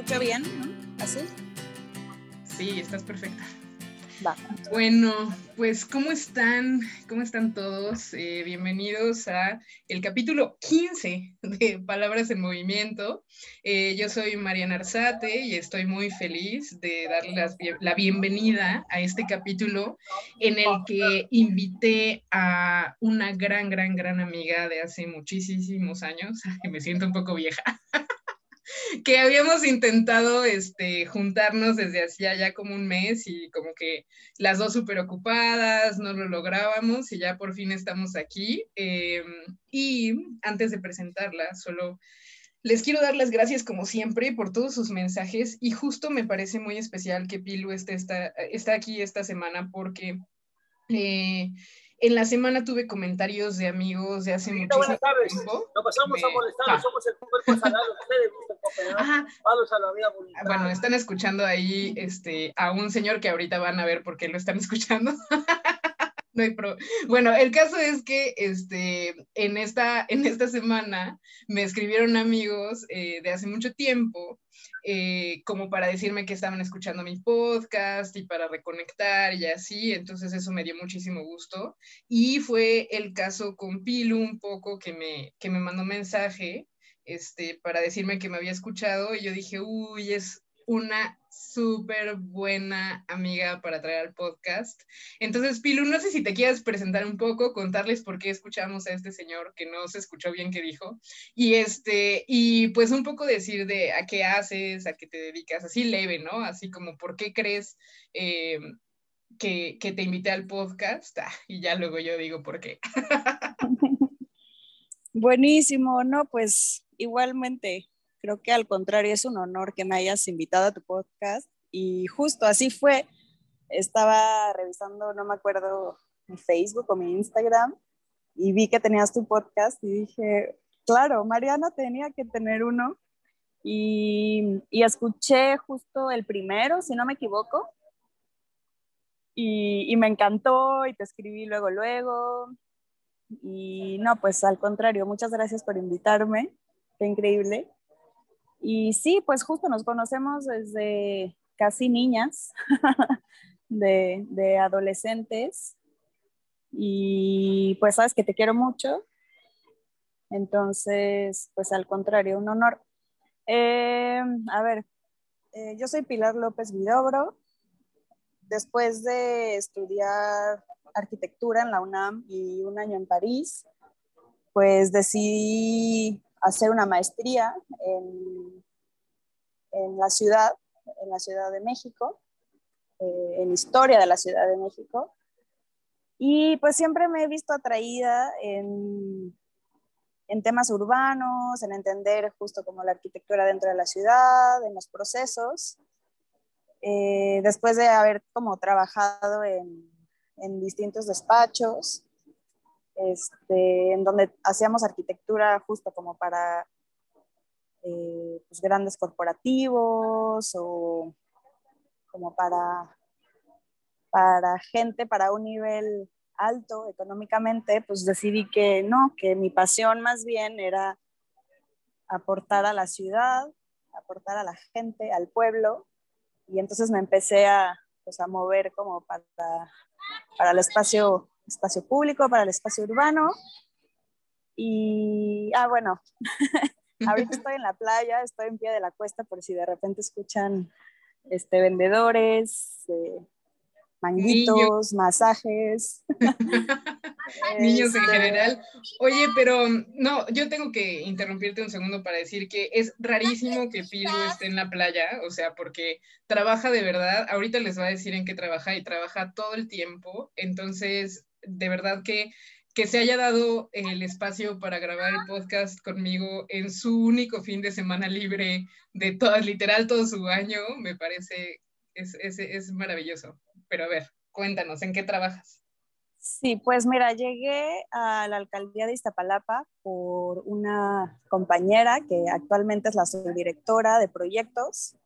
escucho bien, ¿no? ¿Así? Sí, estás perfecta. Va. Bueno, pues ¿cómo están? ¿Cómo están todos? Eh, bienvenidos a el capítulo 15 de Palabras en Movimiento. Eh, yo soy Mariana Arzate y estoy muy feliz de darles la bienvenida a este capítulo en el que invité a una gran, gran, gran amiga de hace muchísimos años, que me siento un poco vieja. que habíamos intentado este, juntarnos desde hacía ya como un mes y como que las dos súper ocupadas, no lo lográbamos y ya por fin estamos aquí. Em, y antes de presentarla, solo les quiero dar las gracias como siempre por todos sus mensajes y justo me parece muy especial que Pilu esté, está, aquí esta semana porque... Eh, en la semana tuve comentarios de amigos de hace mucho tiempo. No pasamos a molestar, ah. somos el cuerpo sagrado. Ustedes, Ajá. Vamos a la vida bonita. Bueno, están escuchando ahí este, a un señor que ahorita van a ver por qué lo están escuchando. no hay pro. Bueno, el caso es que este, en, esta, en esta semana me escribieron amigos eh, de hace mucho tiempo eh, como para decirme que estaban escuchando mi podcast y para reconectar y así, entonces eso me dio muchísimo gusto. Y fue el caso con Pilu un poco que me, que me mandó mensaje este, para decirme que me había escuchado y yo dije, uy, es una súper buena amiga para traer al podcast. Entonces, Pilu, no sé si te quieras presentar un poco, contarles por qué escuchamos a este señor que no se escuchó bien que dijo, y este, y pues un poco decir de a qué haces, a qué te dedicas, así leve, ¿no? Así como por qué crees eh, que, que, te invité al podcast, ah, y ya luego yo digo por qué. Buenísimo, no, pues igualmente Creo que al contrario es un honor que me hayas invitado a tu podcast y justo así fue. Estaba revisando, no me acuerdo, mi Facebook o mi Instagram y vi que tenías tu podcast y dije, claro, Mariana tenía que tener uno. Y, y escuché justo el primero, si no me equivoco, y, y, me encantó y te escribí luego, luego. Y no, pues al contrario, muchas gracias por invitarme, qué increíble. Y sí, pues justo nos conocemos desde casi niñas, de, adolescentes. Y pues sabes que te quiero mucho. Entonces, pues al contrario, un honor. Eh, a ver, eh, yo soy Pilar López Vidobro. Después de estudiar arquitectura en la UNAM y un año en París, pues decidí hacer una maestría en, en la ciudad, en la Ciudad de México, eh, en historia de la Ciudad de México. Y pues siempre me he visto atraída en, en temas urbanos, en entender justo como la arquitectura dentro de la ciudad, en los procesos. Eh, después de haber como trabajado en, en distintos despachos, este, en donde hacíamos arquitectura justo como para eh, pues, grandes corporativos o como para, para gente para un nivel alto económicamente, pues decidí que no, que mi pasión más bien era aportar a la ciudad, aportar a la gente, al pueblo, y entonces me empecé a, pues, a mover como para, para el espacio espacio público, para el espacio urbano. Y, ah, bueno, ahorita estoy en la playa, estoy en pie de la cuesta por si de repente escuchan este, vendedores, eh, manguitos, masajes. Niños en este, general. Oye, pero no, yo tengo que interrumpirte un segundo para decir que es rarísimo que Pilu esté en la playa, o sea, porque trabaja de verdad, ahorita les va a decir en qué trabaja y trabaja todo el tiempo, entonces de verdad que, que se haya dado el espacio para grabar el podcast conmigo en su único fin de semana libre de todas, literal todo su año, me parece, es, es, es maravilloso. Pero a ver, cuéntanos, ¿en qué trabajas? Sí, pues mira, llegué a la alcaldía de Iztapalapa por una compañera que actualmente es la subdirectora de proyectos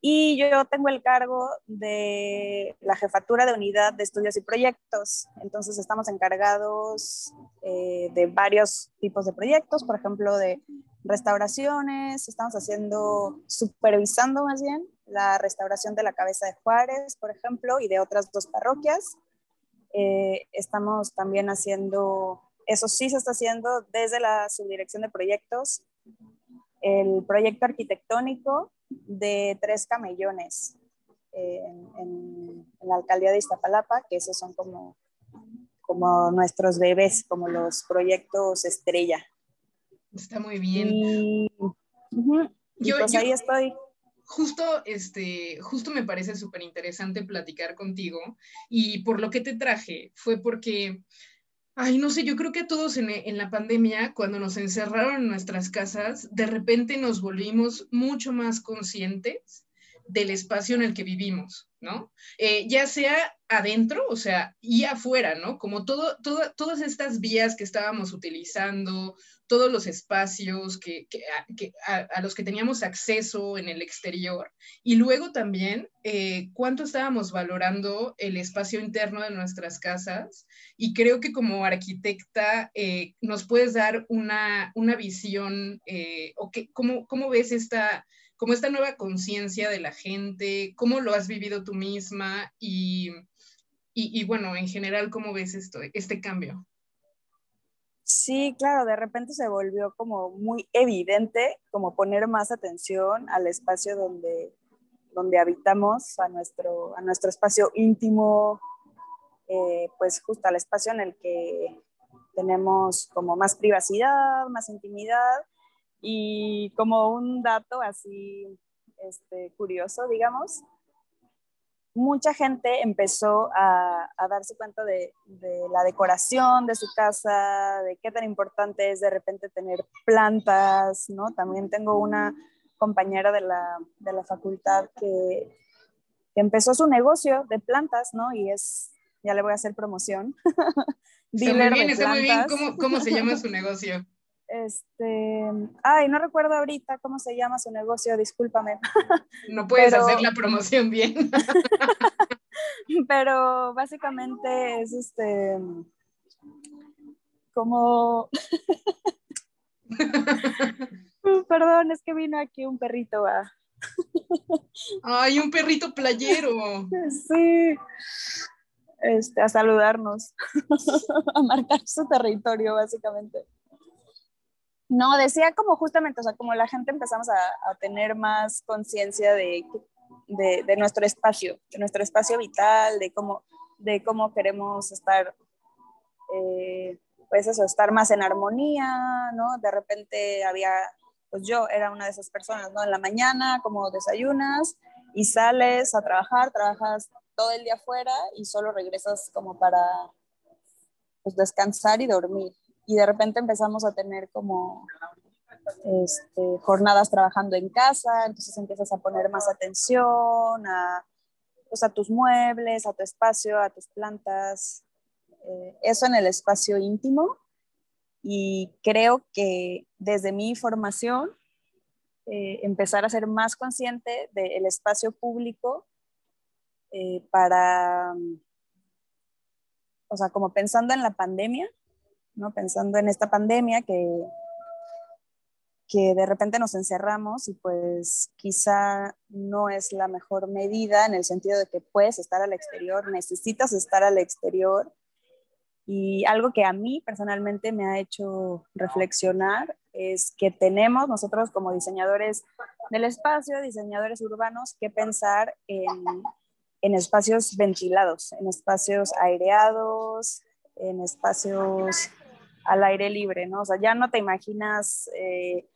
Y yo tengo el cargo de la jefatura de unidad de estudios y proyectos. Entonces estamos encargados eh, de varios tipos de proyectos, por ejemplo, de restauraciones, estamos haciendo, supervisando más bien la restauración de la cabeza de Juárez, por ejemplo, y de otras dos parroquias. Eh, estamos también haciendo, eso sí se está haciendo desde la subdirección de proyectos, el proyecto arquitectónico de tres camellones en, la alcaldía de Iztapalapa, que esos son como, como nuestros bebés, como los proyectos estrella. Está muy bien. Y, yo, pues ahí estoy. Justo, este, justo me parece súper interesante platicar contigo y por lo que te traje fue porque Ay, no sé, yo creo que todos en, en, la pandemia, cuando nos encerraron en nuestras casas, de repente nos volvimos mucho más conscientes del espacio en el que vivimos, ¿no? Eh, ya sea adentro, o sea, y afuera, ¿no? Como todo, todas estas vías que estábamos utilizando, todos los espacios que, a, los que teníamos acceso en el exterior, y luego también eh, cuánto estábamos valorando el espacio interno de nuestras casas, y creo que como arquitecta eh, nos puedes dar una, una visión, o que, ¿cómo, ¿cómo ves esta como esta nueva conciencia de la gente, cómo lo has vivido tú misma y, y, bueno, en general, ¿cómo ves esto, este cambio? Sí, claro, de repente se volvió como muy evidente, como poner más atención al espacio donde, donde habitamos, a nuestro, a nuestro espacio íntimo, eh, pues justo al espacio en el que tenemos como más privacidad, más intimidad y como un dato así este, curioso, digamos, mucha gente empezó a, darse cuenta de, la decoración de su casa, de qué tan importante es de repente tener plantas, ¿no? También tengo una compañera de la, facultad que, empezó su negocio de plantas, ¿no? Y es, ya le voy a hacer promoción. está muy bien, está muy bien. ¿Cómo se llama su negocio? Este, ay, no recuerdo ahorita cómo se llama su negocio, discúlpame. No puedes hacer la promoción bien. Pero básicamente es este, como... Perdón, es que vino aquí un perrito a... Ay, un perrito playero. Sí. Este, a saludarnos, a marcar su territorio, básicamente. No, decía como justamente, o sea, como la gente empezamos a, tener más conciencia de, nuestro espacio, de nuestro espacio vital, de cómo, de cómo queremos estar, eh, pues eso, estar más en armonía, ¿no? De repente había, pues yo era una de esas personas, ¿no? En la mañana, como desayunas y sales a trabajar, trabajas todo el día afuera y solo regresas como para pues, descansar y dormir y de repente empezamos a tener como este, jornadas trabajando en casa, entonces empiezas a poner más atención a, pues, a tus muebles, a tu espacio, a tus plantas, eh, eso en el espacio íntimo. Y creo que desde mi formación, eh, empezar a ser más consciente del espacio público eh, para, o sea, como pensando en la pandemia, ¿no? Pensando en esta pandemia que, que de repente nos encerramos y pues quizá no es la mejor medida en el sentido de que puedes estar al exterior, necesitas estar al exterior. Y algo que a mí personalmente me ha hecho reflexionar es que tenemos nosotros como diseñadores del espacio, diseñadores urbanos, que pensar en, en espacios ventilados, en espacios aireados, en espacios al aire libre, ¿no? O sea, ya no te imaginas eh,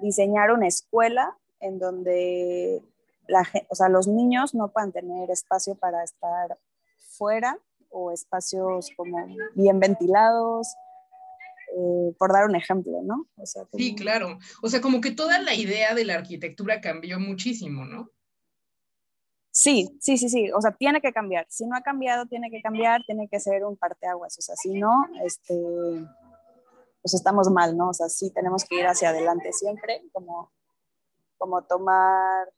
diseñar una escuela en donde la, o sea, los niños no puedan tener espacio para estar fuera o espacios como bien ventilados, eh, por dar un ejemplo, ¿no? Sí, claro. O sea, como que toda la idea de la arquitectura cambió muchísimo, ¿no? Sí, sí, sí, sí. O sea, tiene que cambiar. Si no ha cambiado, tiene que cambiar, tiene que ser un parteaguas. O sea, si no, este, pues estamos mal, ¿no? O sea, sí tenemos que ir hacia adelante siempre, como, como tomar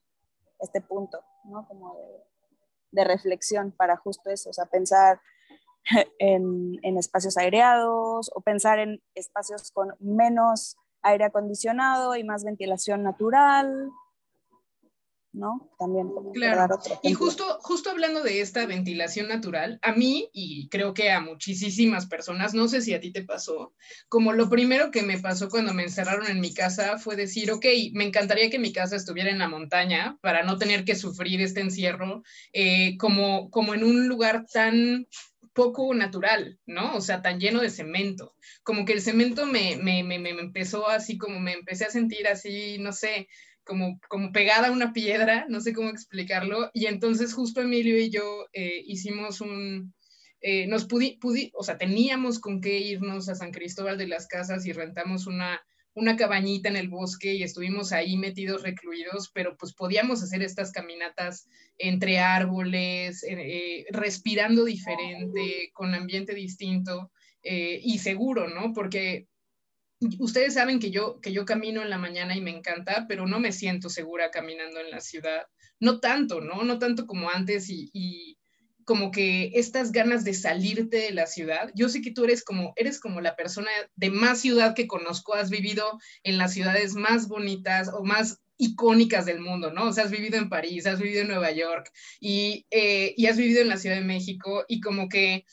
este punto, ¿no? Como de, reflexión para justo eso, o sea, pensar en, en, espacios aireados o pensar en espacios con menos aire acondicionado y más ventilación natural, ¿no? También. claro. Y justo, justo hablando de esta ventilación natural, a mí, y creo que a muchísimas personas, no sé si a ti te pasó, como lo primero que me pasó cuando me encerraron en mi casa fue decir, ok, me encantaría que mi casa estuviera en la montaña para no tener que sufrir este encierro, eh, como, como en un lugar tan poco natural, ¿no? O sea, tan lleno de cemento. Como que el cemento me, me, me, me, empezó así, como me empecé a sentir así, no sé, como, como pegada a una piedra, no sé cómo explicarlo, y entonces justo Emilio y yo eh, hicimos un, eh, nos pudi, pudi, o sea, teníamos con qué irnos a San Cristóbal de las Casas y rentamos una, una cabañita en el bosque y estuvimos ahí metidos, recluidos, pero pues podíamos hacer estas caminatas entre árboles, eh, respirando diferente, con ambiente distinto y seguro, ¿no? Porque ustedes saben que yo, que yo camino en la mañana y me encanta, pero no me siento segura caminando en la ciudad. No tanto, ¿no? No tanto como antes y, como que estas ganas de salirte de la ciudad. Yo sé que tú eres como, eres como la persona de más ciudad que conozco, has vivido en las ciudades más bonitas o más icónicas del mundo, ¿no? O sea, has vivido en París, has vivido en Nueva York y, eh, y has vivido en la Ciudad de México y como que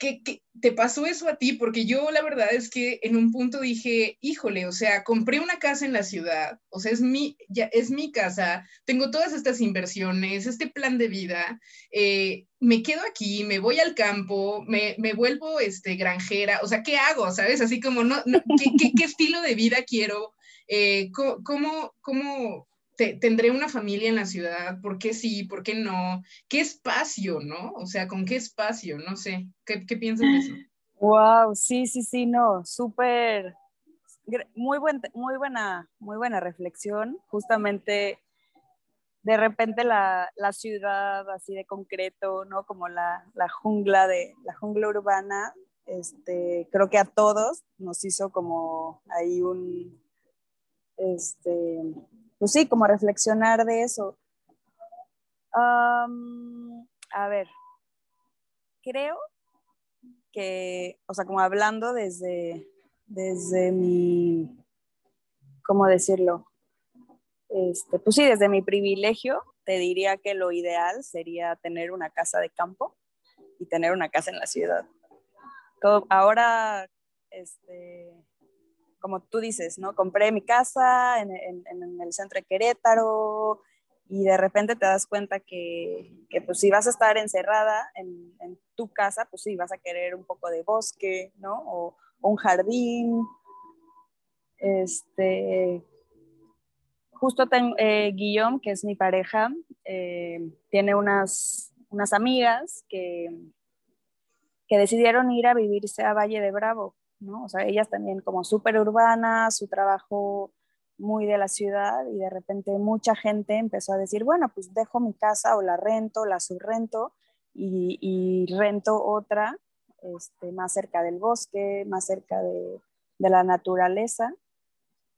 ¿Qué, te pasó eso a ti? Porque yo la verdad es que en un punto dije, híjole, o sea, compré una casa en la ciudad, o sea, es mi, ya, es mi casa, tengo todas estas inversiones, este plan de vida, eh, me quedo aquí, me voy al campo, me, me, vuelvo este, granjera, o sea, ¿qué hago? ¿Sabes? Así como, no, ¿qué, qué, estilo de vida quiero? Eh, ¿cómo, cómo, tendré una familia en la ciudad, ¿por qué sí? ¿Por qué no? ¿Qué espacio, no? O sea, ¿con qué espacio? No sé, ¿qué, qué piensas de eso? Wow, sí, sí, sí, no, súper, muy, buen, muy, buena, muy buena reflexión. Justamente, de repente la, la ciudad así de concreto, ¿no? Como la, la, jungla de, la jungla urbana, este, creo que a todos nos hizo como ahí un, este, pues sí, como reflexionar de eso. a ver, creo que, o sea, como hablando desde, desde mi, ¿cómo decirlo? Este, pues sí, desde mi privilegio, te diría que lo ideal sería tener una casa de campo y tener una casa en la ciudad. ahora, este, como tú dices, ¿no? Compré mi casa en, el centro de Querétaro y de repente te das cuenta que, pues si vas a estar encerrada en, tu casa, pues sí, vas a querer un poco de bosque, ¿no? O, un jardín. Este, justo tengo, eh, Guillaume, que es mi pareja, eh, tiene unas, unas amigas que, que decidieron ir a vivirse a Valle de Bravo ¿no? O sea, ellas también como súper urbanas, su trabajo muy de la ciudad y de repente mucha gente empezó a decir, bueno, pues dejo mi casa o la rento, la subrento y, y rento otra este, más cerca del bosque, más cerca de, la naturaleza.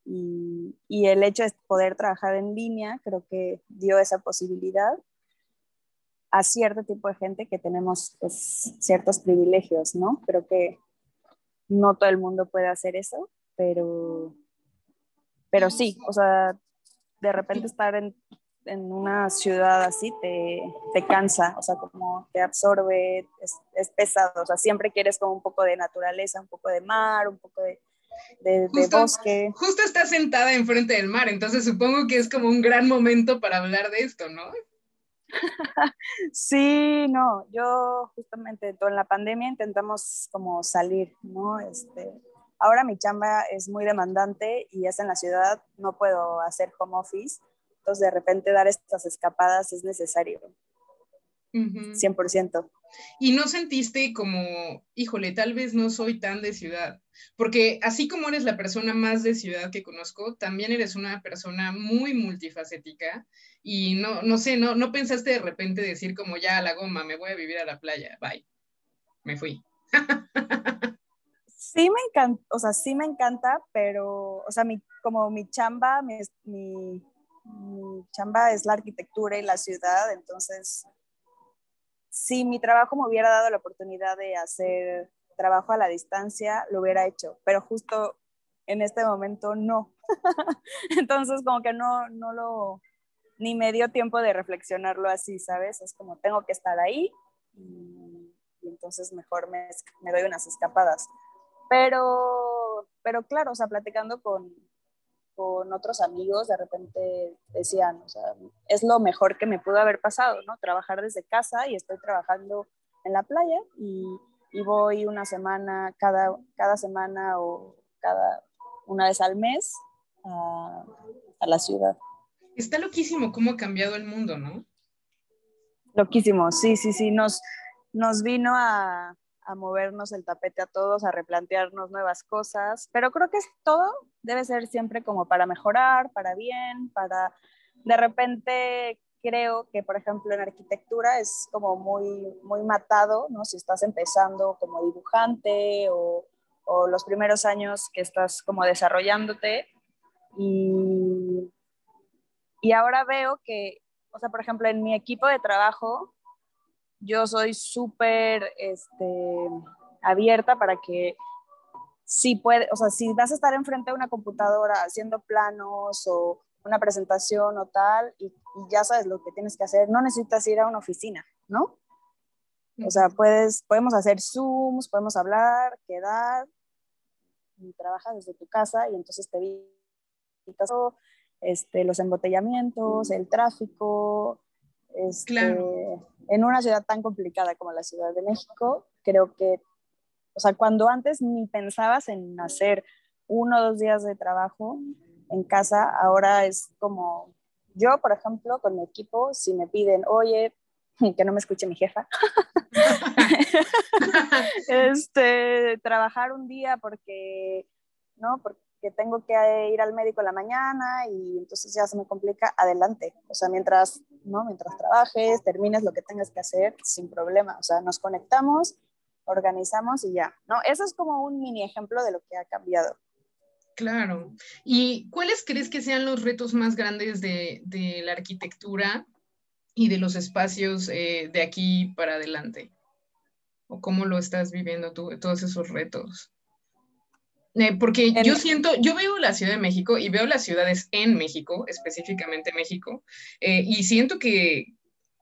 Y, y, el hecho de poder trabajar en línea creo que dio esa posibilidad a cierto tipo de gente que tenemos pues, ciertos privilegios, ¿no? Creo que no todo el mundo puede hacer eso, pero, pero sí, o sea, de repente estar en, una ciudad así te, cansa, o sea, como te absorbe, es, pesado, o sea, siempre quieres como un poco de naturaleza, un poco de mar, un poco de, de, bosque. Justo estás sentada enfrente del mar, entonces supongo que es como un gran momento para hablar de esto, ¿no? sí, no, yo justamente en la pandemia intentamos como salir, ¿no? Este, ahora mi chamba es muy demandante y es en la ciudad, no puedo hacer home office, entonces de repente dar estas escapadas es necesario. 100%. Y no sentiste como, híjole, tal vez no soy tan de ciudad, porque así como eres la persona más de ciudad que conozco, también eres una persona muy multifacética y no, no sé, no, no pensaste de repente decir como ya a la goma, me voy a vivir a la playa, bye, me fui. sí me encanta, o sea, sí me encanta, pero, o sea, mi, como mi chamba, mi, mi chamba es la arquitectura y la ciudad, entonces si mi trabajo me hubiera dado la oportunidad de hacer trabajo a la distancia, lo hubiera hecho, pero justo en este momento no. entonces como que no, no lo, ni me dio tiempo de reflexionarlo así, ¿sabes? Es como tengo que estar ahí y, entonces mejor me, me, doy unas escapadas. Pero, pero claro, o sea, platicando con, con otros amigos, de repente decían, o sea, es lo mejor que me pudo haber pasado, ¿no? Trabajar desde casa y estoy trabajando en la playa y, y voy una semana, cada, cada semana o cada una vez al mes a, a la ciudad. Está loquísimo cómo ha cambiado el mundo, ¿no? Loquísimo, sí, sí, sí, nos, nos vino a, a movernos el tapete a todos, a replantearnos nuevas cosas, pero creo que todo debe ser siempre como para mejorar, para bien, para de repente creo que por ejemplo en arquitectura es como muy muy matado, ¿no? Si estás empezando como dibujante o, o los primeros años que estás como desarrollándote y, y ahora veo que, o sea, por ejemplo, en mi equipo de trabajo, yo soy súper este, abierta para que si puede, o sea, si vas a estar enfrente de una computadora haciendo planos o una presentación o tal, y, ya sabes lo que tienes que hacer, no necesitas ir a una oficina, ¿no? O sea, puedes, podemos hacer Zooms, podemos hablar, quedar, y trabajas desde tu casa y entonces te evitas este, los embotellamientos, el tráfico, este, en una ciudad tan complicada como la Ciudad de México, creo que, o sea, cuando antes ni pensabas en hacer uno o dos días de trabajo en casa, ahora es como, yo, por ejemplo, con mi equipo, si me piden, oye, que no me escuche mi jefa, este, trabajar un día porque, ¿no? Porque que tengo que ir al médico en la mañana y entonces ya se me complica, adelante. O sea, mientras, ¿no? mientras trabajes, termines lo que tengas que hacer, sin problema. O sea, nos conectamos, organizamos y ya. ¿no? Eso es como un mini ejemplo de lo que ha cambiado. Claro. ¿Y cuáles crees que sean los retos más grandes de, de la arquitectura y de los espacios eh, de aquí para adelante? ¿O cómo lo estás viviendo tú, todos esos retos? Eh, porque yo siento, yo veo la Ciudad de México y veo las ciudades en México, específicamente México, eh, y siento que,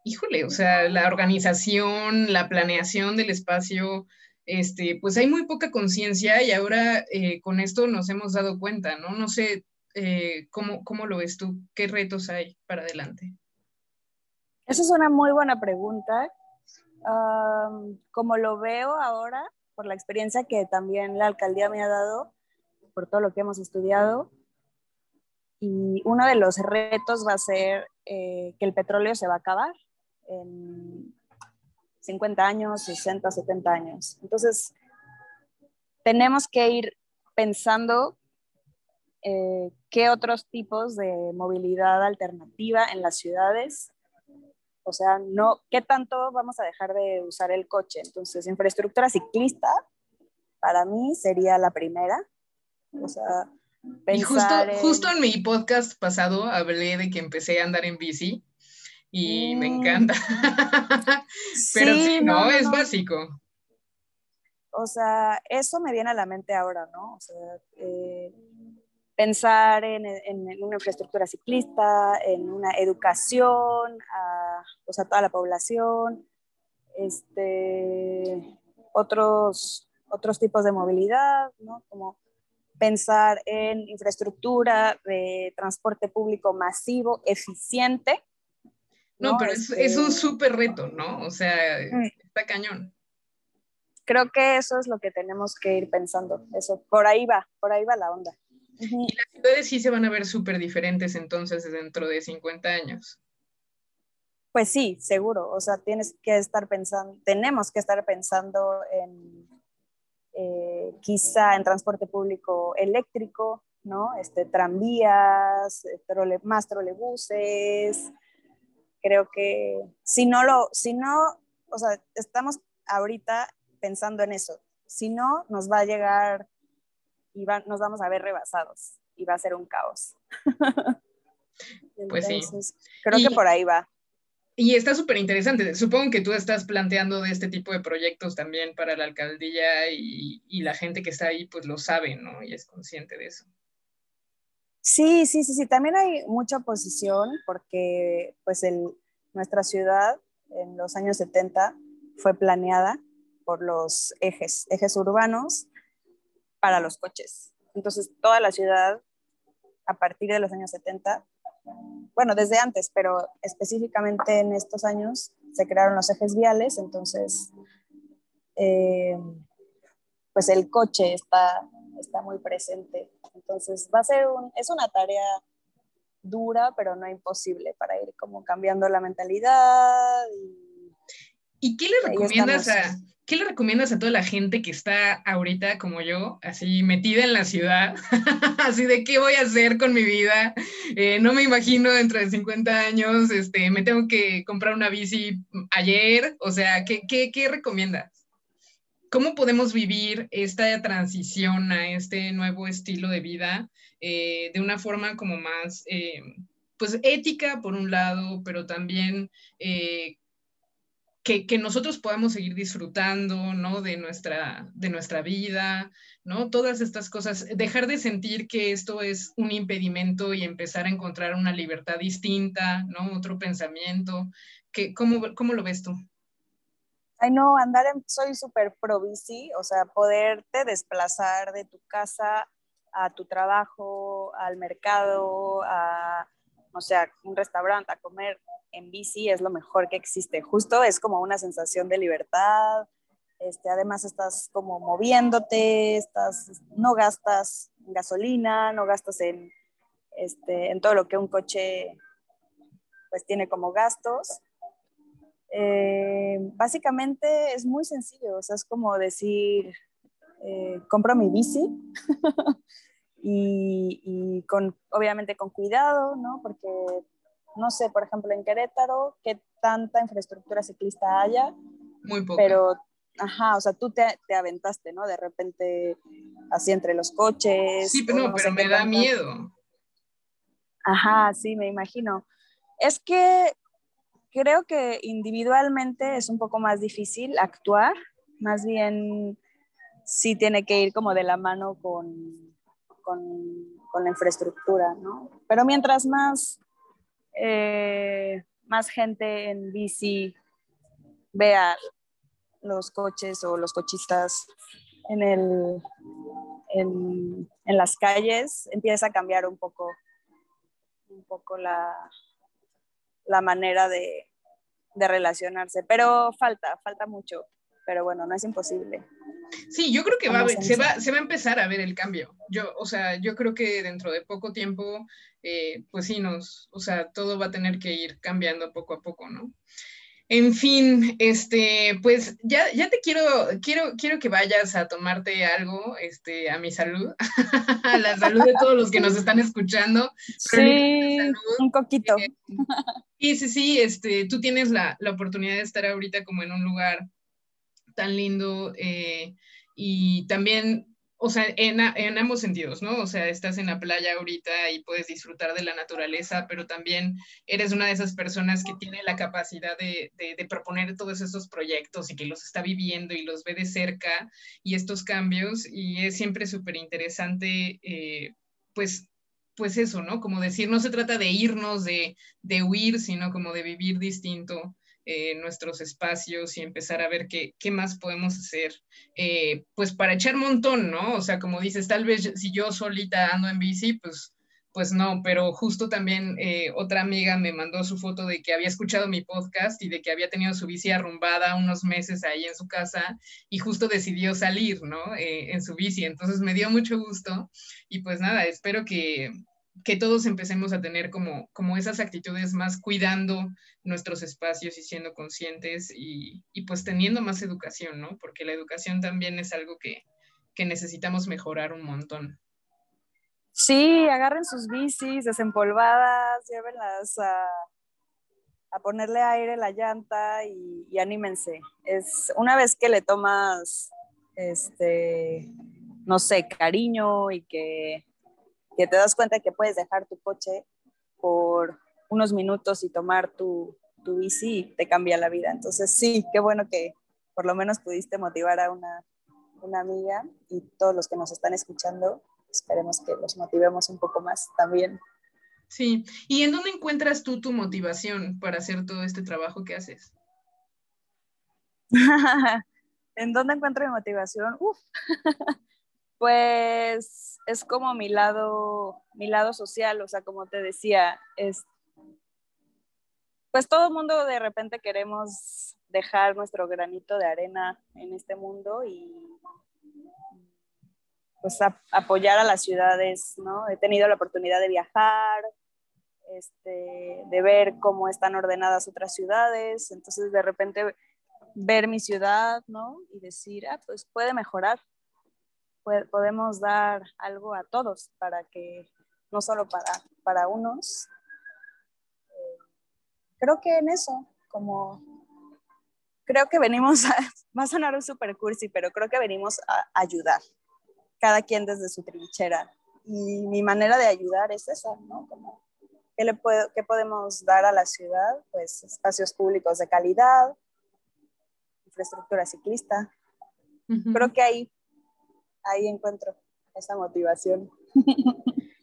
híjole, o sea, la organización, la planeación del espacio, este, pues hay muy poca conciencia y ahora eh, con esto nos hemos dado cuenta, ¿no? No sé ¿cómo, cómo lo ves tú, qué retos hay para adelante. Esa es una muy buena pregunta. como lo veo ahora, por la experiencia que también la alcaldía me ha dado, por todo lo que hemos estudiado. Y uno de los retos va a ser eh, que el petróleo se va a acabar en 50 años, 60, 70 años. Entonces, tenemos que ir pensando eh, qué otros tipos de movilidad alternativa en las ciudades o sea, no, ¿qué tanto vamos a dejar de usar el coche? Entonces, infraestructura ciclista, para mí sería la primera. O sea, y justo, en... mi podcast pasado hablé de que empecé a andar en bici y me mm. encanta. Pero sí, no, es básico. O sea, eso me viene a la mente ahora, ¿no? O sea, eh, pensar en, una infraestructura ciclista, en una educación a, pues, toda la población, este, otros, otros tipos de movilidad, ¿no? como pensar en infraestructura de transporte público masivo, eficiente. No, pero es, es, un este, súper reto, ¿no? O sea, mm. está cañón. Creo que eso es lo que tenemos que ir pensando. Eso, por ahí va, por ahí va la onda. Y las ciudades sí se van a ver súper diferentes entonces dentro de 50 años. Pues sí, seguro. O sea, tienes que estar pensando, tenemos que estar pensando en eh, quizá en transporte público eléctrico, ¿no? Este, tranvías, eh, más trolebuses. Creo que si no lo, si no, o sea, estamos ahorita pensando en eso. Si no, nos va a llegar y nos vamos a ver rebasados y va a ser un caos. pues sí. Creo que por ahí va. Y está súper interesante. Supongo que tú estás planteando de este tipo de proyectos también para la alcaldía y, y, la gente que está ahí pues lo sabe, ¿no? Y es consciente de eso. Sí, sí, sí, sí. También hay mucha oposición porque pues el, nuestra ciudad en los años 70 fue planeada por los ejes, ejes urbanos para los coches. Entonces toda la ciudad a partir de los años 70 bueno, desde antes, pero específicamente en estos años se crearon los ejes viales, entonces, eh, pues el coche está, está muy presente. Entonces, va a ser un, es una tarea dura, pero no imposible para ir como cambiando la mentalidad. ¿Y, qué le recomiendas a, ¿qué le recomiendas a toda la gente que está ahorita como yo, así metida en la ciudad? así de qué voy a hacer con mi vida. Eh, no me imagino dentro de 50 años, este, me tengo que comprar una bici ayer. O sea, ¿qué, qué, qué recomiendas? ¿Cómo podemos vivir esta transición a este nuevo estilo de vida eh, de una forma como más, eh, pues ética por un lado, pero también que, nosotros podamos seguir disfrutando, ¿no? De nuestra, de nuestra vida, ¿no? Todas estas cosas, dejar de sentir que esto es un impedimento y empezar a encontrar una libertad distinta, ¿no? Otro pensamiento. que ¿cómo, ¿Cómo lo ves tú? Ay, no, andar en, soy súper pro bici, o sea, poderte desplazar de tu casa a tu trabajo, al mercado, a, o sea, un restaurante, a comer, en bici es lo mejor que existe. Justo es como una sensación de libertad. Este, además estás como moviéndote, estás, no gastas gasolina, no gastas en, este, en todo lo que un coche pues tiene como gastos. Eh, básicamente es muy sencillo, o sea, es como decir, eh, compro mi bici y, con, obviamente con cuidado, ¿no? Porque no sé, por ejemplo, en Querétaro, qué tanta infraestructura ciclista haya. Muy poco. Pero, ajá, o sea, tú te, te, aventaste, ¿no? De repente, así entre los coches. Sí, pero, no, pero me da miedo. Ajá, sí, me imagino. Es que creo que individualmente es un poco más difícil actuar, más bien sí tiene que ir como de la mano con, con, con la infraestructura, ¿no? Pero mientras más eh, más gente en bici vea los coches o los cochistas en, el, en, las calles, empieza a cambiar un poco, un poco la, la manera de, de relacionarse. Pero falta, falta mucho. Pero bueno, no es imposible. Sí, yo creo que va, se, va, se va a empezar a ver el cambio. Yo, o sea, yo creo que dentro de poco tiempo, eh, pues sí, nos, o sea, todo va a tener que ir cambiando poco a poco, ¿no? En fin, este, pues ya, ya te quiero, quiero, quiero que vayas a tomarte algo, este, a mi salud, a la salud de todos los que nos están escuchando. Sí, un coquito. Eh, sí, sí, sí, este, tú tienes la, la oportunidad de estar ahorita como en un lugar tan lindo eh, y también, o sea, en, ambos sentidos, ¿no? O sea, estás en la playa ahorita y puedes disfrutar de la naturaleza, pero también eres una de esas personas que tiene la capacidad de, de, proponer todos estos proyectos y que los está viviendo y los ve de cerca y estos cambios y es siempre súper interesante, eh, pues pues eso, ¿no? Como decir, no se trata de irnos, de, de huir, sino como de vivir distinto eh, nuestros espacios y empezar a ver qué, qué más podemos hacer, eh, pues para echar montón, ¿no? O sea, como dices, tal vez si yo solita ando en bici, pues, pues no, pero justo también eh, otra amiga me mandó su foto de que había escuchado mi podcast y de que había tenido su bici arrumbada unos meses ahí en su casa y justo decidió salir, ¿no? en su bici, entonces me dio mucho gusto y pues nada, espero que, que todos empecemos a tener como, como esas actitudes más cuidando nuestros espacios y siendo conscientes y, y, pues teniendo más educación, ¿no? Porque la educación también es algo que, que necesitamos mejorar un montón. Sí, agarren sus bicis desempolvadas, llévenlas a, a ponerle aire a la llanta y, y, anímense. Es una vez que le tomas, este, no sé, cariño y que que te das cuenta que puedes dejar tu coche por unos minutos y tomar tu, tu bici te cambia la vida. Entonces sí, qué bueno que por lo menos pudiste motivar a una, una amiga y todos los que nos están escuchando, esperemos que los motivemos un poco más también. Sí, ¿y en dónde encuentras tú tu motivación para hacer todo este trabajo que haces? ¿En dónde encuentro mi motivación? Uf. pues es como mi lado, mi lado social, o sea, como te decía, es, pues todo el mundo de repente queremos dejar nuestro granito de arena en este mundo y pues apoyar a las ciudades, ¿no? He tenido la oportunidad de viajar, este, de ver cómo están ordenadas otras ciudades, entonces de repente ver mi ciudad, ¿no? Y decir, ah, pues puede mejorar, podemos dar algo a todos para que, no solo para, para unos. Eh, creo que en eso, como, creo que venimos, a, va a sonar un super cursi, pero creo que venimos a ayudar, cada quien desde su trinchera. Y mi manera de ayudar es esa, ¿no? Como, ¿qué, le puedo, ¿Qué podemos dar a la ciudad? Pues espacios públicos de calidad, infraestructura ciclista. Creo que ahí, ahí encuentro esa motivación.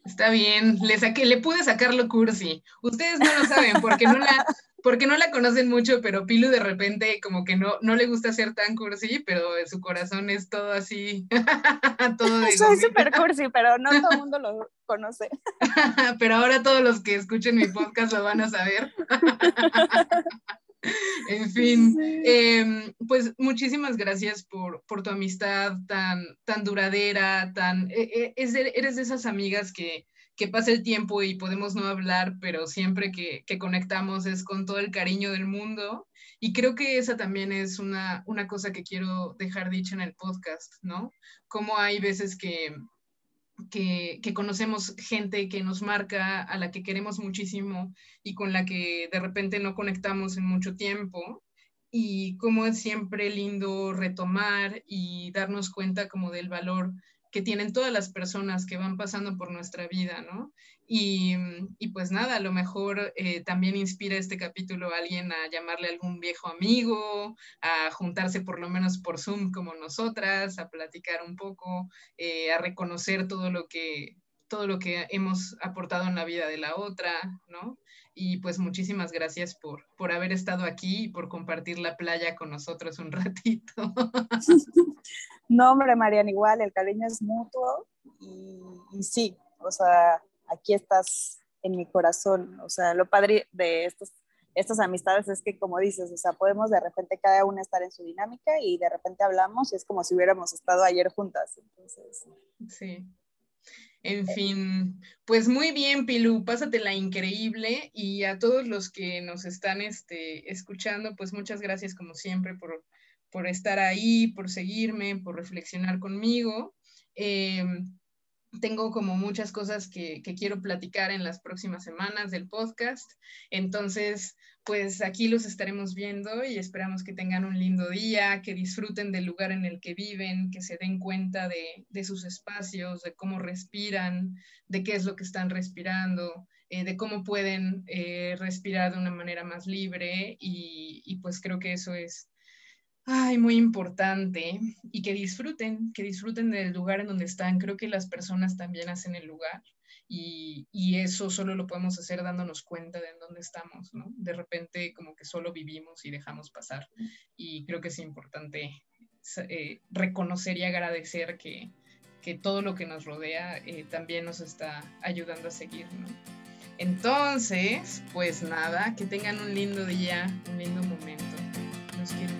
Está bien, le saqué, le pude sacarlo cursi. Ustedes no lo saben porque no la, porque no la conocen mucho, pero Pilu de repente como que no, no le gusta ser tan cursi, pero su corazón es todo así. todo Soy súper cursi, pero no todo el mundo lo conoce. pero ahora todos los que escuchen mi podcast lo van a saber. en fin, em, pues muchísimas gracias por, tu amistad tan, tan duradera, tan, e, e, eres de esas amigas que, que pasa el tiempo y podemos no hablar, pero siempre que, conectamos es con todo el cariño del mundo. Y creo que esa también es una, una cosa que quiero dejar dicha en el podcast, ¿no? Como hay veces que, que, conocemos gente que nos marca, a la que queremos muchísimo y con la que de repente no conectamos en mucho tiempo. Y como es siempre lindo retomar y darnos cuenta como del valor que tienen todas las personas que van pasando por nuestra vida, ¿no? Y, pues nada, a lo mejor eh, también inspira este capítulo a alguien a llamarle a algún viejo amigo, a juntarse por lo menos por Zoom como nosotras, a platicar un poco, eh, a reconocer todo lo que todo lo que hemos aportado en la vida de la otra, ¿no? Y pues muchísimas gracias por, por haber estado aquí y por compartir la playa con nosotros un ratito. No, hombre, Mariana, igual, el cariño es mutuo y, sí, o sea, aquí estás en mi corazón. O sea, lo padre de estos, estas amistades es que, como dices, o sea, podemos de repente cada una estar en su dinámica y de repente hablamos y es como si hubiéramos estado ayer juntas. Entonces, sí. En fin, pues muy bien, Pilu, pásatela increíble y a todos los que nos están este, escuchando, pues muchas gracias como siempre por, por estar ahí, por seguirme, por reflexionar conmigo. Eh, tengo como muchas cosas que, quiero platicar en las próximas semanas del podcast. Entonces, pues aquí los estaremos viendo y esperamos que tengan un lindo día, que disfruten del lugar en el que viven, que se den cuenta de, sus espacios, de cómo respiran, de qué es lo que están respirando, eh, de cómo pueden eh, respirar de una manera más libre y pues creo que eso es muy importante y que disfruten, que disfruten del lugar en donde están. Creo que las personas también hacen el lugar y, eso solo lo podemos hacer dándonos cuenta de en dónde estamos, ¿no? De repente como que solo vivimos y dejamos pasar y creo que es importante eh, reconocer y agradecer que, todo lo que nos rodea eh, también nos está ayudando a seguir, ¿no? Entonces, pues nada, que tengan un lindo día, un lindo momento. Los quiero